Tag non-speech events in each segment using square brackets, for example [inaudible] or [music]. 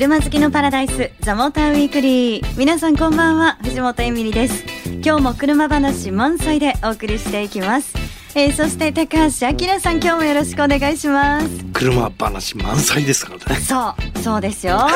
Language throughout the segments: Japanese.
車好きのパラダイスザモーターウィークリー。皆さんこんばんは藤本恵美里です。今日も車話満載でお送りしていきます。えー、そして高橋明さん今日もよろしくお願いします。車話満載ですからね。そうそうですよ。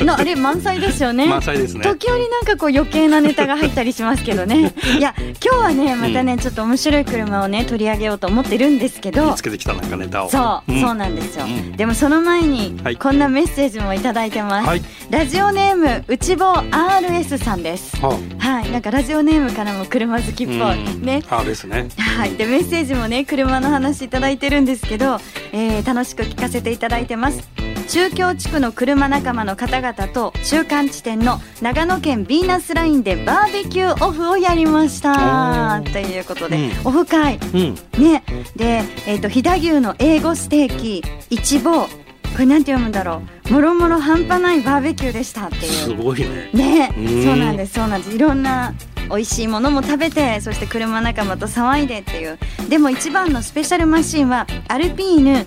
のあれ満載ですよね。満載ですね。時折なんかこう余計なネタが入ったりしますけどね。[laughs] いや今日はねまたね、うん、ちょっと面白い車をね取り上げようと思ってるんですけど。見つけてきたなんかネタを。そう、うん、そうなんですよ、うん、でもその前に、はい、こんなメッセージもいただいてます、はい、ラジオネーム内房 RS さんです、はあ、はいなんかラジオネームからも車好きっぽい。ね。RS ね。はい。でメッセージもね車の話いただいてるんですけど、えー、楽しく聞かせていただいてます。中京地区の車仲間の方々と中間地点の長野県ヴィーナスラインでバーベキューオフをやりました。ということで、うん、オフ会、うん、ね。で、えーと、飛騨牛の A5 ステーキ一望。これなんて読むんだろう。もろもろ半端ないバーベキューでしたっていう。すごいね。ね。そうなんですそうなんです。いろんな美味しいものも食べてそして車仲間と騒いでっていう。でも一番のスペシャルマシンはアルピーヌ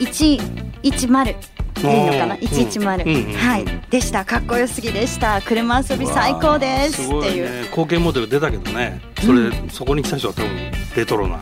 A110 いいのかな110、はいでしたかっこよすぎでした車遊び最高ですっていう、ね、後継モデル出たけどねそれ、うん、そこに来た人は多分レトロな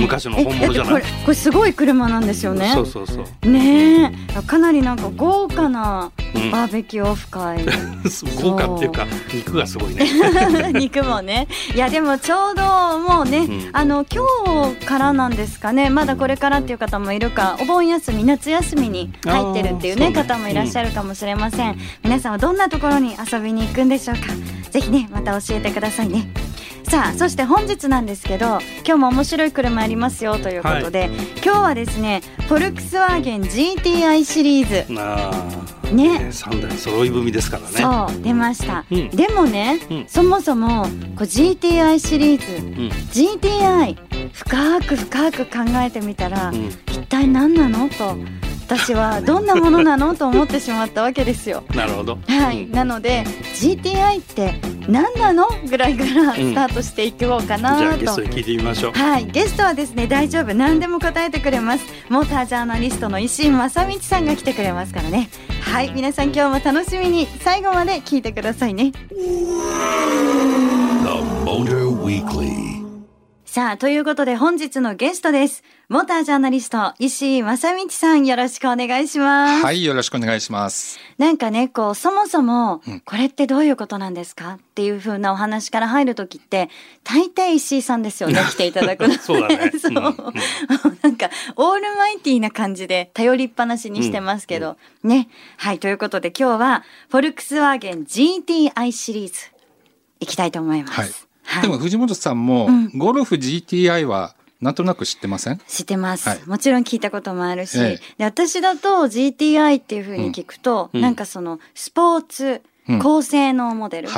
昔の本物じゃない？これこれすごい車なんですよね。そうそうそう。ねえ。かなりなんか豪華なバーベキューオフ会、[laughs] う。ん、豪華っていうか肉がすごいね。[laughs] 肉もね。いやでもちょうどもうね、うん、あの今日からなんですかね。まだこれからっていう方もいるかお盆休み夏休みに入ってるっていうね、ね、方もいらっしゃるかもしれません、うん、皆さんはどんなところに遊びに行くんでしょうか。ぜひねまた教えてくださいねさあそして本日なんですけど今日も面白い車ありますよということで、はい、今日はですねフォルクスワーゲン GTI シリーズ。ね。ね3台揃い踏みですからね。出ました、うん、でもね、うん、そもそもこう GTI シリーズ、うん、GTI 深く深く考えてみたら、一体何なのと私はどんなものなのと思ってしまったわけですよ。[laughs] なるほど。はい、なので GTI って何なの？ぐらいからスタートしていこうかなと、うん、じゃあゲストに聞いてみましょう。はい、ゲストはですね大丈夫何でも答えてくれます。モータージャーナリストの石井正道さんが来てくれますからね。はい皆さん今日も楽しみに最後まで聞いてくださいね。さあ、ということで本日のゲストです。モータージャーナリスト、石井正道さん、よろしくお願いします。はい、よろしくお願いします。なんかね、こう、そもそも、これってどういうことなんですか？っていうふうなお話から入るときって、大抵石井さんですよね、[laughs] 来ていただくの。[laughs] そうだね。[laughs] そう、うん、なんか、オールマイティーな感じで頼りっぱなしにしてますけど、うん、ね。はい、ということで今日は、フォルクスワーゲン GTI シリーズ、いきたいと思います。はいはい、でも藤本さんも、ゴルフ GTI はなんとなく知ってません？知ってます、はい、もちろん聞いたこともあるし、ええ、で私だと GTI っていうふうに聞くと、うん、なんかそのスポーツ高性能モデル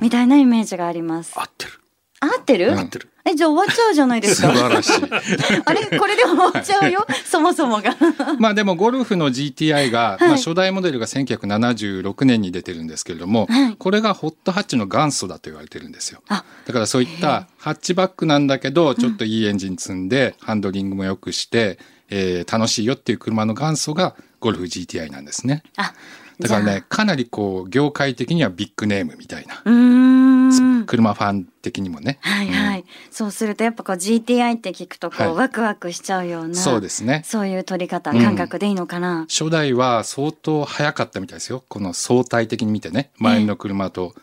みたいなイメージがあります。合ってる。合ってる？合ってる。え、じゃあ終わっちゃうじゃないですか。素晴らしい。[laughs] あれこれで終わっちゃうよ？そもそもが。まあでもゴルフの GTI が、はい、まあ初代モデルが1976年に出てるんですけれども、はい、これがホットハッチの元祖だと言われてるんですよ。だからそういったハッチバックなんだけど、ちょっといいエンジン積んで、ハンドリングも良くして、えー、楽しいよっていう車の元祖がゴルフ GTI なんですね。あだからねかなりこう業界的にはビッグネームみたいな。車ファン的にもね。はいはい。うん、そうするとやっぱこう GTI って聞くとこう、はい、ワクワクしちゃうような。そうですね。そういう取り方、感覚でいいのかな、うん、初代は相当早かったみたいですよ。この相対的に見てね。前の車と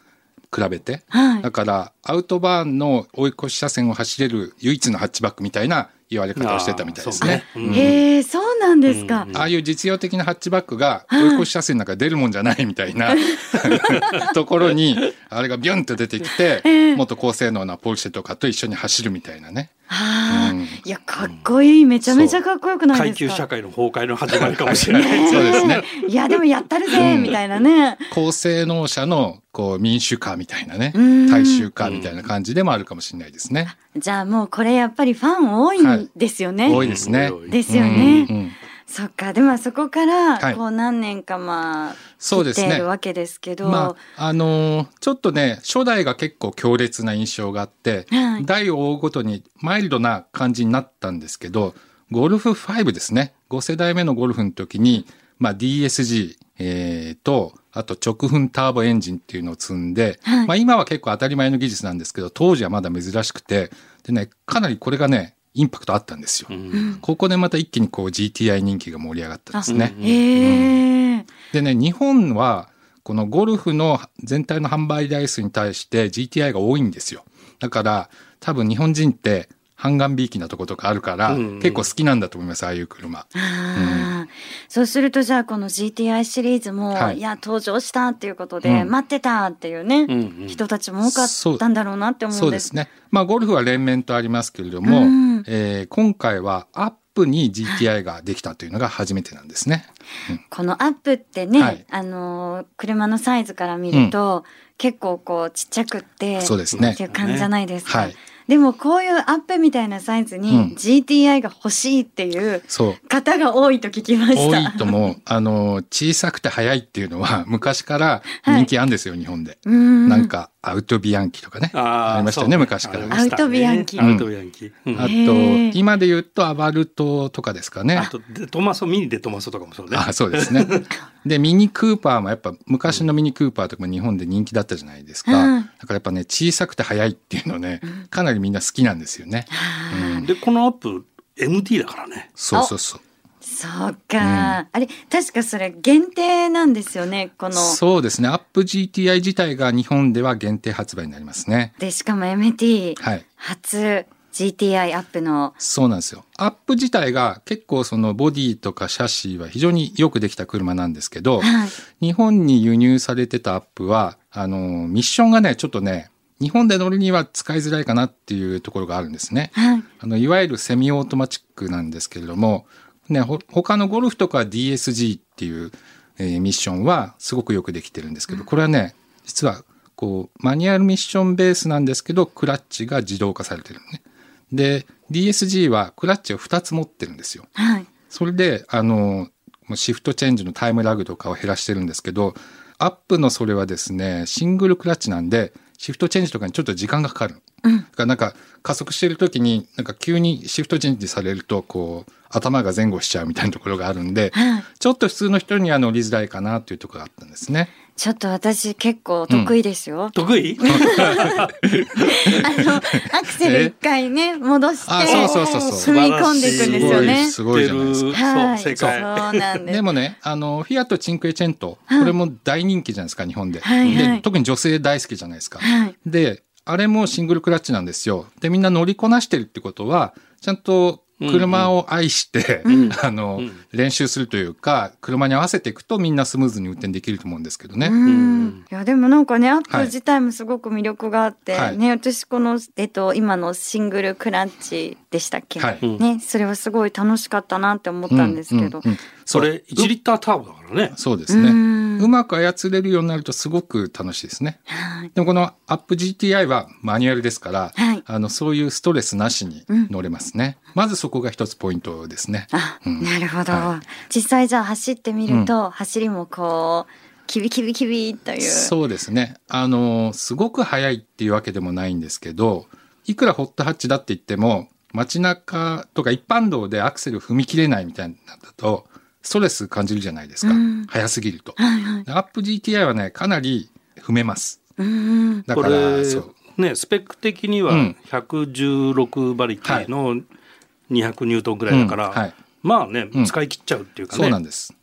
比べて。えーはい、だからアウトバーンの追い越し車線を走れる唯一のハッチバックみたいな言われ方をしてたみたいですね。へえ、そうなんですか、ああいう実用的なハッチバックが追い越し車線の中出るもんじゃないみたいな [laughs] ところにあれがビュンと出てきて、もっと高性能なポルシェとかと一緒に走るみたいなね。ああ、うん、いやかっこいい、めちゃめちゃかっこよくないですか？階級社会の崩壊の始まりかもしれない。[laughs] そうですね。いやでもやったるぜ、みたいなね。高性能車のこう民主化みたいなね、大衆化みたいな感じでもあるかもしれないですね。じゃあもうこれやっぱりファン多いんですよね。はい、多いですね。ですよね。そっか。でもそこからこう何年かまあ、そうですねわけですけど、まああのー、ちょっとね初代が結構強烈な印象があって、はい、代を追うごとにマイルドな感じになったんですけどゴルフ5ですね。5世代目のゴルフの時に、まあ、DSG、えー、と、あと直噴ターボエンジンっていうのを積んで、はい、まあ今は結構当たり前の技術なんですけど、当時はまだ珍しくて、でね、かなりこれがね、インパクトあったんですよ。うん、ここでまた一気にこう GTI 人気が盛り上がったんですね。うん、でね、日本はこのゴルフの全体の販売台数に対して GTI が多いんですよ。だから多分日本人って半眼びいきなとことかあるから、うん。うん、結構好きなんだと思いますああいう車、うん、そうするとじゃあこの GTI シリーズも、はい、いや登場したっていうことで、うん、待ってたっていうね、うんうん、人たちも多かったんだろうなって思うんです。そうですね。まあゴルフは連綿とありますけれども、うん、えー、今回はアップに GTI ができたというのが初めてなんですね、このアップってね、はい、あの車のサイズから見ると、結構こうちっちゃくってそうですね。っていう感じじゃないですか、はい。でもこういうアップみたいなサイズに GTI が欲しいっていう方が多いと聞きました。多いとも、あの、小さくて速いっていうのは昔から人気あるんですよ、はい、日本で。ん。なんか、アウトビアンキとかね。ありましたよね、昔から。アウトビアンキ。アウトビアンキ。あと、今で言うとアバルトとかですかね。あと、デトマソ、ミニデトマソとかもそうね。あ、そうですね。[laughs] で、ミニクーパーもやっぱ昔のミニクーパーとかも日本で人気だったじゃないですか。だからやっぱね、小さくて速いっていうのね、かなりみんな好きなんですよね。うん、で、このアップ、MT だからね。そうそうそう。そうか、うん、あれ確かそれ限定なんですよねこの。そうですね。アップ GTI 自体が日本では限定発売になりますね。でしかも MT 初 GTI アップの。そうなんですよ。アップ自体が結構そのボディとかシャシーは非常によくできた車なんですけど、はい、日本に輸入されてたアップはあのミッションがねちょっとね日本で乗るには使いづらいかなっていうところがあるんですね。はい、あのいわゆるセミオートマチックなんですけれども、ね、ほ他のゴルフとか DSG っていう、えー、ミッションはすごくよくできてるんですけど、これはね、実はこうマニュアルミッションベースなんですけど、クラッチが自動化されてるね。で、DSG はクラッチを2つ持ってるんですよ。はい。それで、あの、シフトチェンジのタイムラグとかを減らしてるんですけど、アップのそれはですね、シングルクラッチなんで、シフトチェンジとかにちょっと時間がかかる。うん、だからなんか加速してる時になんか急にシフトチェンジされるとこう頭が前後しちゃうみたいなところがあるんで、はい、ちょっと普通の人には乗りづらいかなというところがあったんですね。ちょっと私結構得意ですよ。うん、得意？[laughs] あの、アクセル一回ね、戻して、そうそうそうそう踏み込んでいくんですよね。すごいじゃないですか。はい、正解。そうなんです。でもね、あの、フィアットチンクエチェント、これも大人気じゃないですか、日本で。はいはい、で特に女性大好きじゃないですか。はい、で、あれもシングルクラッチなんですよ。で、みんな乗りこなしてるってことは、ちゃんと車を愛して、うん。うん、あの、うん、練習するというか、車に合わせていくとみんなスムーズに運転できると思うんですけどね。いや、でもなんかね、アップ自体もすごく魅力があって、はい、ね、私この、えっと、今のシングルクラッチでしたっけ、はい、ね、それはすごい楽しかったなって思ったんですけど。うんうんうん、それ、1リッターターボだからね。そうですね。うまく操れるようになるとすごく楽しいですね。でもこのアップ GTI はマニュアルですから、はい、あのそういうストレスなしに乗れますね。うん、まずそこが一つポイントですね。あ、うん、なるほど、はい、実際じゃあ走ってみると、うん、走りもこうキビキビキビという。そうですね。あのすごく速いっていうわけでもないんですけど、いくらホットハッチだって言っても街中とか一般道でアクセル踏み切れないみたいなんだとストレス感じるじゃないですか。うん、速すぎると、はいはい。アップ GTI はね、かなり踏めます。うん、だから、そう。ね、スペック的には116馬力の200ニュートンぐらいだから、うんはい、まあね、使い切っちゃうっていうかね。そうなんです。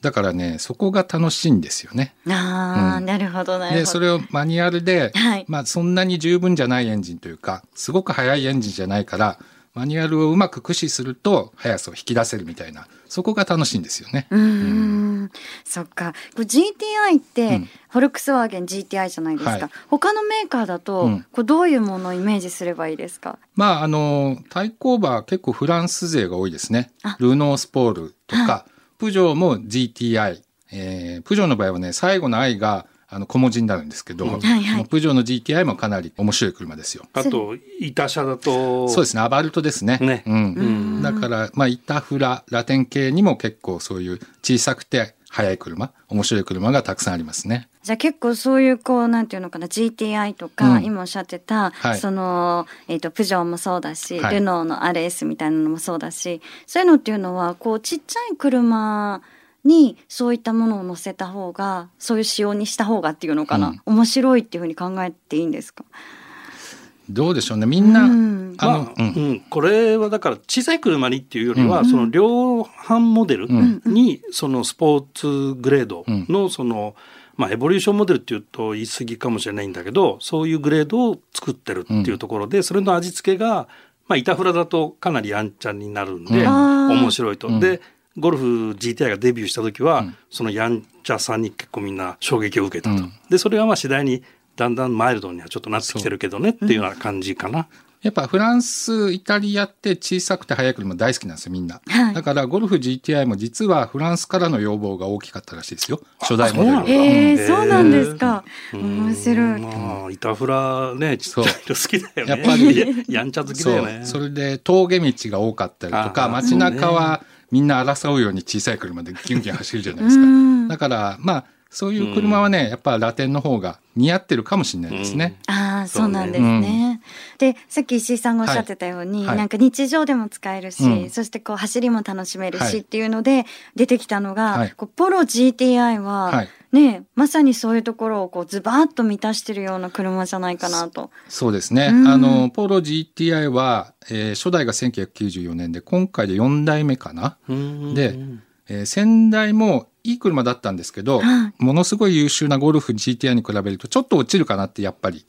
だからね、そこが楽しいんですよね。ああ、うん、なるほど、なるほど。で、それをマニュアルで、はい、まあそんなに十分じゃないエンジンというか、すごく速いエンジンじゃないから、マニュアルをうまく駆使すると速さを引き出せるみたいなそこが楽しいんですよね。うん、そっか。GTI って、フォルクスワーゲン GTI じゃないですか、はい、他のメーカーだと、うん、こうどういうものをイメージすればいいですか？まああの対抗馬結構フランス勢が多いですね。ルノースポールとか、はい、プジョーも GTI、えー、プジョーの場合はね最後の愛があの小文字になるんですけど、うん。はいはい、プジョーの GTI もかなり面白い車ですよ。あと板車だとそうですねアバルトですね。ね。うん、だからまあ板フララテン系にも結構そういう小さくて速い車面白い車がたくさんありますね。じゃあ結構そういうこうなんていうのかな GTI とか、うん、今おっしゃってた、はい、その、えーと、プジョーもそうだし、はい、ルノーの RS みたいなのもそうだしそういうのっていうのはこうちっちゃい車にそういったものを乗せた方がそういう仕様にした方がっていうのかな、うん、面白いっていうふうに考えていいんですか？どうでしょうね。みんな、うん、あの、まあ、うん、これはだから小さい車にっていうよりは、うん、その量販モデルに、そのスポーツグレードのその、まあ、エボリューションモデルっていうと言い過ぎかもしれないんだけどそういうグレードを作ってるっていうところで、それの味付けが、まあ、板フラだとかなりやんちゃになるんで、面白いと。でゴルフ GTI がデビューした時は、うん、そのやんちゃさに結構みんな衝撃を受けたと、うん、でそれがまあ次第にだんだんマイルドにはちょっとなってきてるけどねっていうような感じかな。やっぱフランス、イタリアって小さくて速い車大好きなんですよ、みんな。はい、だからゴルフ GTI も実はフランスからの要望が大きかったらしいですよ。初代モデルが。えー、そうなんですか。面白い。まあ、板フラね、ちっちゃいの好きだよね。やっぱり、やんちゃ好きだよね。それで峠道が多かったりとか、街中はみんな争うように小さい車でギュンギュン走るじゃないですか。だから、まあ、そういう車はね、うん、やっぱラテンの方が似合ってるかもしれないですね。うん、そうなんですね。うん、で、さっき石井さんがおっしゃってたように、はい、なんか日常でも使えるし、そしてこう走りも楽しめるしっていうので出てきたのが、はい、こうポロ GTI は、はい、ね、まさにそういうところをこうズバッと満たしてるような車じゃないかなと。そうですね。あの、ポロ GTI は、えー、初代が1994年で、今回で4代目かな？で、えー、先代もいい車だったんですけど、ものすごい優秀なゴルフ GTI に比べるとちょっと落ちるかなってやっぱり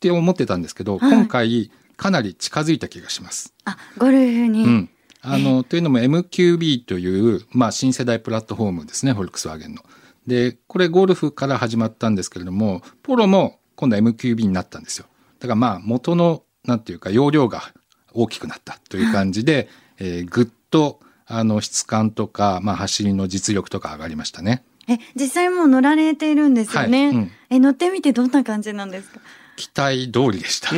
って思ってたんですけど、今回かなり近づいた気がします。あ、ゴルフに。うん。あの、というのも MQB という、まあ、新世代プラットフォームですね、フォルクスワーゲンの。で、これゴルフから始まったんですけれども、ポロも今度は MQB になったんですよ。だからまあ、元の、なんていうか、容量が大きくなったという感じで、えー、ぐっとあの質感とか、まあ、走りの実力とか上がりましたね。え実際もう乗られているんですよね、はいうん、え乗ってみてどんな感じなんですか？期待通りでした。[laughs] そ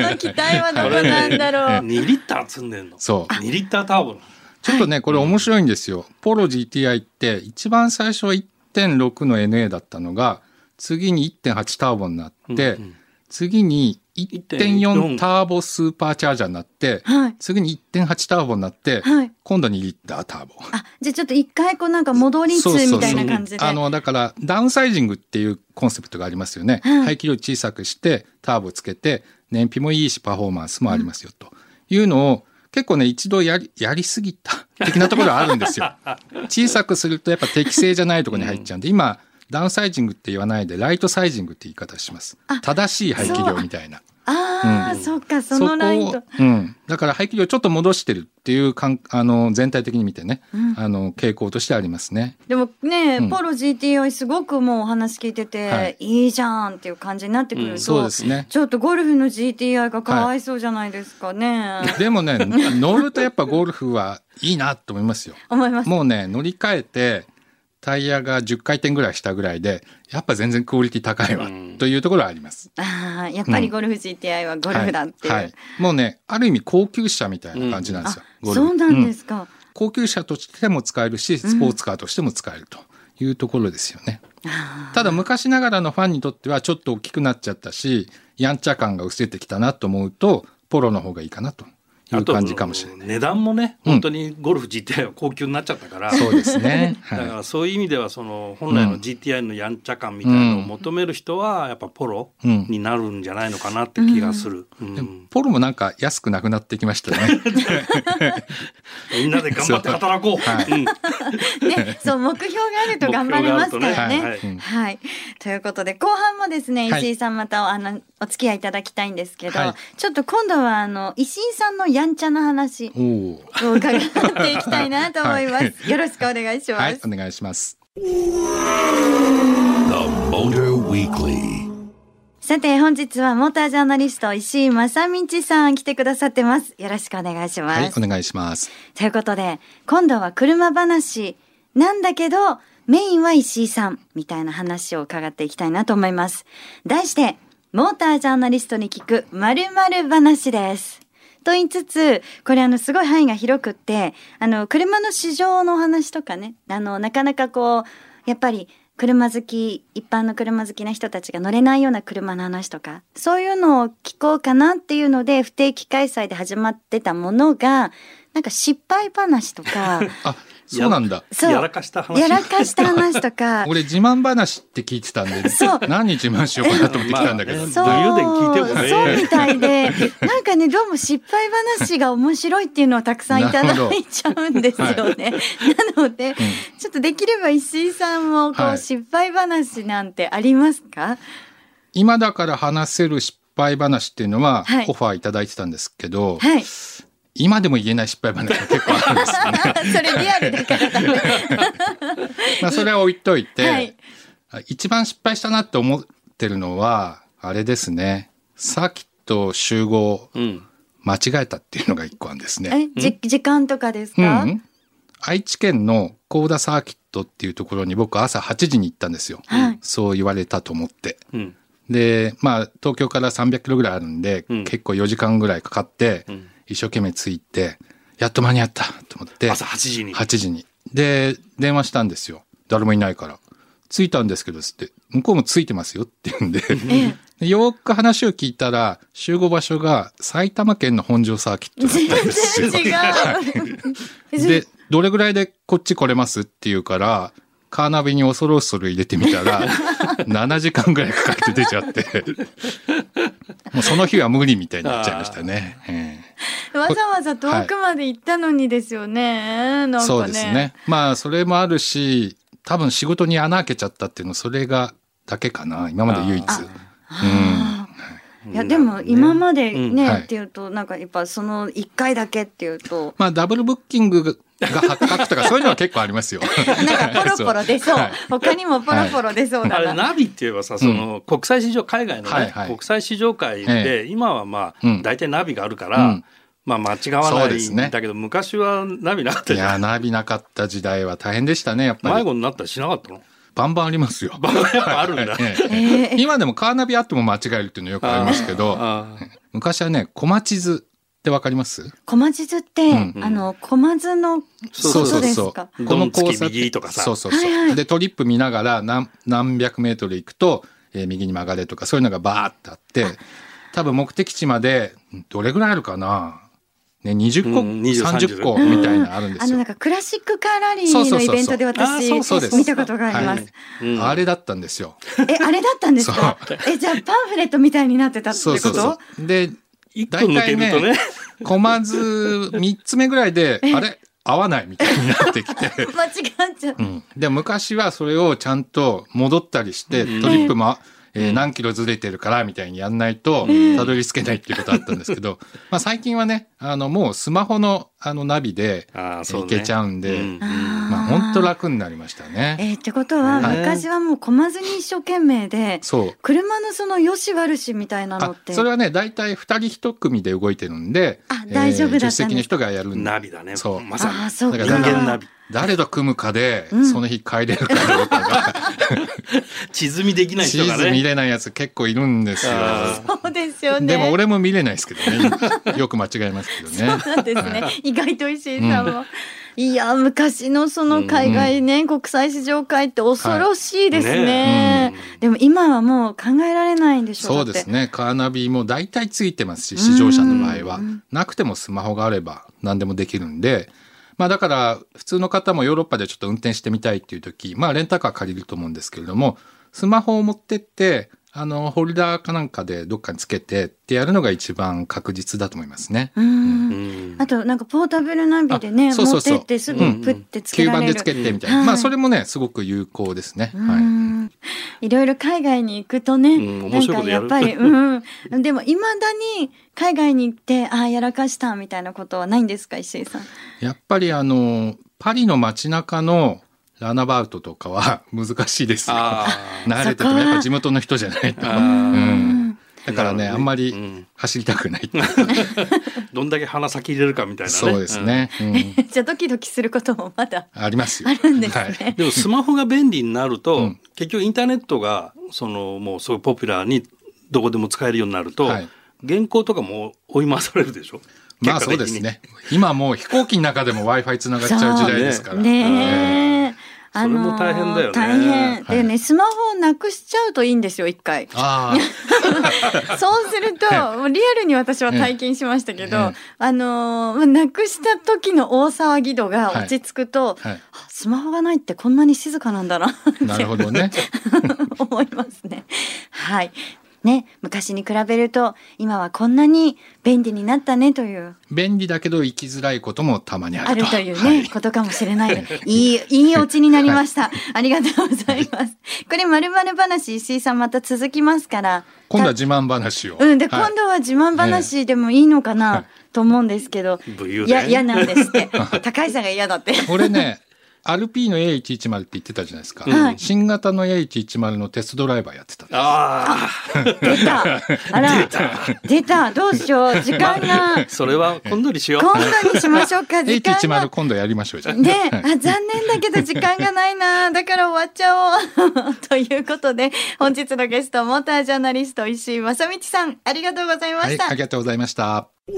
の期待はどこなんだろう。二、リッター積んでんの？そう。二リッターターボ。ちょっとね、これ面白いんですよ。ポロ GTI って一番最初は1.6の NA だったのが、次に1.8ターボになって、うんうん、次に1.4ターボスーパーチャージャーになって、はい、次に1.8ターボになって、はい、今度2リッターターボ。あ、じゃあちょっと一回こうなんか戻り2みたいな感じで。あの、だからダウンサイジングっていうコンセプトがありますよね。はい、排気量小さくしてターボつけて、燃費もいいしパフォーマンスもありますよ、というのを、結構ね、一度やり、やりすぎた的なところはあるんですよ。[laughs] 小さくするとやっぱ適正じゃないところに入っちゃうんで、今、ダウンサイジングって言わないで、ライトサイジングって言い方します。正しい排気量みたいな。ああ、うん、そっか、そのライト。うん。だから排気量ちょっと戻してるっていうかん、あの、全体的に見てね、うん、あの、傾向としてありますね。でもね、うん、ポロ GTI すごくもうお話聞いてて、はい、いいじゃんっていう感じになってくると、そうですね。ちょっとゴルフの GTI がかわいそうじゃないですかね。はい、でもね、乗るとやっぱゴルフはいいなと思いますよ。思います。もうね、乗り換えて、タイヤが10回転ぐらいしたぐらいで、やっぱ全然クオリティ高いわ、というところはあります。ああ、やっぱりゴルフ GTI はゴルフだって。いう、はいはい、もうね、ある意味高級車みたいな感じなんですよ。うん、そうなんですか、うん、高級車としても使えるし、スポーツカーとしても使えるというところですよね。ただ昔ながらのファンにとってはちょっと大きくなっちゃったし、やんちゃ感が薄れてきたなと思うと、ポロの方がいいかなという感じかもしれない。値段もね、本当にゴルフ GTI は高級になっちゃったから、そうですね。だからそういう意味では、その本来の GTI のやんちゃ感みたいなのを求める人は、やっぱポロになるんじゃないのかなって気がする。ポロもなんか安くなくなってきましたね。[laughs] みんなで頑張って働こう。はい、ね、そう、目標があると頑張れますからね。はい、はい、ということで、後半もですね、石井さんまたあのお付き合いいただきたいんですけど、ちょっと今度はあの石井さんのやんちゃな話を伺っていきたいなと思います。はい、よろしくお願いします。はい、お願いします。さて本日はモータージャーナリスト石井正道さん来てくださってます。よろしくお願いします。はい、お願いします。ということで今度は車話なんだけどメインは石井さんみたいな話を伺っていきたいなと思います。題して、モータージャーナリストに聞く〇〇話です。と言いつつ、これあのすごい範囲が広くって、あの車の市場の話とかね、あのなかなかこう、やっぱり車好き、一般の車好きな人たちが乗れないような車の話とか、そういうのを聞こうかなっていうので、不定期開催で始まってたものが、なんか失敗話とか、[laughs] そうなんだ。そう。やらかした話。やらかした話とか。[laughs] 俺自慢話って聞いてたんで、そう。何自慢しようかなと思ってきたんだけど。そう。聞いてもね。そうみたいで、なんかね、どうも失敗話が面白いっていうのをたくさんいただいちゃうんですよね。な [laughs] ので、ちょっとできれば石井さんも、こう、失敗話なんてありますか？今だから話せる失敗話っていうのは、オファーいただいてたんですけど、はい。今でも言えない失敗話が結構あるんですよね。[laughs] それリアルだからダメ。まあそれは置いといて、はい、一番失敗したなって思ってるのは、あれですね。サーキット集合、間違えたっていうのが一個あるんですね。え、じ、時間とかですか、うん、愛知県の高田サーキットっていうところに僕朝8時に行ったんですよ。はい、そう言われたと思って。うんで、まあ、東京から300キロぐらいあるんで、うん、結構4時間ぐらいかかって、うん、一生懸命着いて、やっと間に合ったと思って。朝8時に ?8 時に。で、電話したんですよ。誰もいないから。着いたんですけど、つって、向こうも着いてますよって言うんで、よく話を聞いたら、集合場所が埼玉県の本庄サーキットだったんですよ。違う。[laughs] で、どれぐらいでこっち来れますって言うから、カーナビに恐る恐る入れてみたら、[laughs] 7時間ぐらいかかって出ちゃって、もうその日は無理みたいになっちゃいましたね。えー、わざわざ遠くまで行ったのにですよね。ねそうですね。まあ、それもあるし、多分仕事に穴開けちゃったっていうの、それがだけかな。今まで唯一。いやでも今までね、っていうとなんかやっぱその1回だけっていうとまあダブルブッキングが発覚とかそういうのは結構ありますよ。なんかポロポロ出そう。[laughs] 他にもポロポロ出そうだな。あれナビって言えばさ、その国際市場海外のね、国際市場会で今はまあ大体ナビがあるから。まあ間違わないんだけど、昔はナビなかったいや、ナビなかった時代は大変でしたね、やっぱり。迷子になったりしなかったの？バンバンありますよ。[laughs] バンバンやっぱあるんだ。[laughs] 今でもカーナビあっても間違えるっていうのよくありますけど、昔はね、小町図ってわかります？小地図って、うん、あの、小松のそうそうそう。この交差右とかさ。そうそうそう。はいはい、で、トリップ見ながら何何百メートル行くと、えー、右に曲がれとかそういうのがバーってあって、多分目的地までどれぐらいあるかな？ね、20個、うん、30個みたいなあるんですよ、あの、なんかクラシックカーラリーのイベントで私、見たことがあります、はい。あれだったんですよ。え、あれだったんですか？え、じゃあパンフレットみたいになってたってこと？そうそうそう。で、大体ね、ねコマ図3つ目ぐらいで、あれ？合わないみたいになってきて。[laughs] 間違っちゃう。うん。で、昔はそれをちゃんと戻ったりして、トリップも、えー、何キロずれてるからみたいにやんないと、たどり着けないっていうことあったんですけど、[laughs] まあ最近はね、あの、もうスマホのあのナビで行けちゃうんで、まあ本当楽になりましたね。えー、ってことは、昔はもうこまずに一生懸命で、そう。車のその良し悪しみたいなのって。それはね、大体二人一組で動いてるんで、あ、大丈夫だったんです、えー、助手席の人がやるんで。ナビだね。そう。まさに。あ、そうか。人間ナビ。誰と組むかで、その日帰れるかどうかが、[laughs] 地図見できない人がね。地図見れないやつ結構いるんですよ。そうですよね。でも俺も見れないですけどね。[laughs] よく間違えますけどね。そうなんですね。意外と石井さんも。いや昔のその海外ね、うん、国際市場会って恐ろしいですね。はいねうん、でも今はもう考えられないんでしょう。そうですね。カーナビも大体ついてますし試乗車の場合は、なくてもスマホがあれば何でもできるんでまあだから普通の方もヨーロッパでちょっと運転してみたいっていう時、まあレンタカー借りると思うんですけれども、スマホを持ってって、あの、ホルダーかなんかでどっかにつけてってやるのが一番確実だと思いますね。うん。あと、なんかポータブルナビでね、そうそうそう持ってってすぐプッてつけられる。吸盤でつけてみたいな。まあそれもね、すごく有効ですね。はい。いろいろ海外に行くとね、なんかやっぱり、うん。でも未だに海外に行って、ああ、やらかしたみたいなことはないんですか、石井さん？やっぱりあの、パリの街中のラナバウトとかは [laughs] 難しいですよ。[laughs] 慣れててもやっぱ地元の人じゃないと。うんだからね、あんまり走りたくない。[laughs] どんだけ鼻先入れるかみたいな、ね、そうですね。うん、じゃあドキドキすることもまだありますよ。あるんですね。はい、でもスマホが便利になると、うん、結局インターネットがそのもうすごいポピュラーにどこでも使えるようになると、はい、原稿とかも追い回されるでしょ？まあそうですね。今もう飛行機の中でも Wi-Fi つながっちゃう時代ですから。ねねそれも大変だよね。大変。でね、スマホをなくしちゃうといいんですよ、一回。[laughs] そうすると、リアルに私は体験しましたけど、あのー、なくした時の大騒ぎ度が落ち着くと、はいはい、スマホがないってこんなに静かなんだななるほどね。[laughs] 思いますね。はい。ね、昔に比べると今はこんなに便利になったねという。便利だけど生きづらいこともたまにあるあるというね、はい、ことかもしれない。[laughs] いいいいオチになりました、はい、ありがとうございます。これまるまる話石井さんまた続きますから。今度は自慢話を。うんで、はい、今度は自慢話でもいいのかな、と思うんですけど、いや嫌なんですって。[laughs] 高井さんが嫌だって。これねアルピーの A110 って言ってたじゃないですか。うん、新型の A110 のテストドライバーやってたんです。ああ。出た。あら。出た。出た。どうしよう。時間が。それは今度にしよう。今度にしましょうか。[laughs] 時間が。A110 今度やりましょうじゃね、あ、残念だけど時間がないな。[laughs] だから終わっちゃおう。ということで、本日のゲスト、モータージャーナリスト、石井正道さん、ありがとうございました。はい、ありがとうございました。The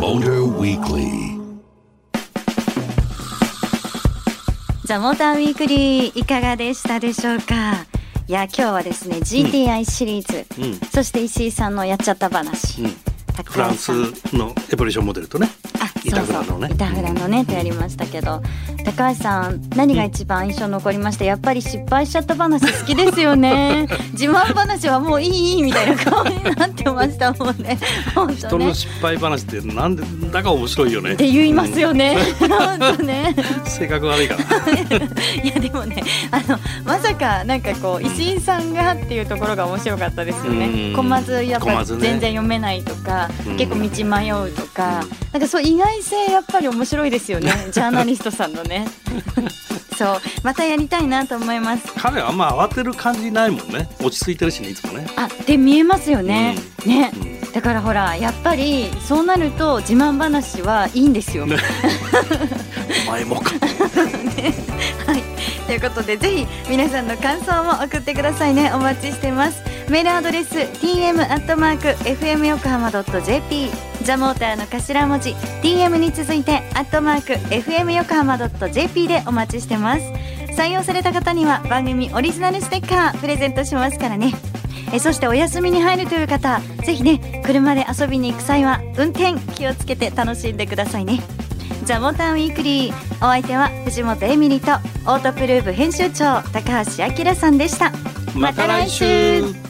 Motor Weekly ザ・モーターウィークリーいかがでしたでしょうか？いや今日はですね GTI シリーズ、うん、そして石井さんのやっちゃった話、うん、フランスのエボリューションモデルとねあ板フラのね。板フラのねとやりましたけど。高橋さん何が一番印象残りました？やっぱり失敗しちゃった話好きですよね。[laughs] 自慢話はもういいみたいな顔になってましたもんね。ね。人の失敗話ってなんでだか面白いよね。って言いますよね、うん、本当ね。[laughs] 性格悪いから。[laughs] いやでもねあのまさかなんかこう石井さんがっていうところが面白かったですよね。小松やっぱ全然読めないとか、ね、結構道迷うとか、なんかそう意外性やっぱり面白いですよね。[laughs] ジャーナリストさんのね。[laughs] そう。またやりたいなと思います。彼はあんま慌てる感じないもんね。落ち着いてるしねいつもね。あで見えますよね、うん、ね、うん、だからほらやっぱりそうなると自慢話はいいんですよ、ね、[laughs] お前もか。ね、はい。ということでぜひ皆さんの感想も送ってくださいね。お待ちしてますメールアドレス tm アットマーク fm 横浜ドット jp ザモーターの頭文字 tm に続いてアットマーク fm 横浜ドット jp でお待ちしてます。採用された方には番組オリジナルステッカープレゼントしますからね。えそしてお休みに入るという方ぜひね車で遊びに行く際は運転気をつけて楽しんでくださいね。ザ・モーターウィークリーお相手は藤本エミリとオートプルーブ編集長高橋明さんでした。また来週。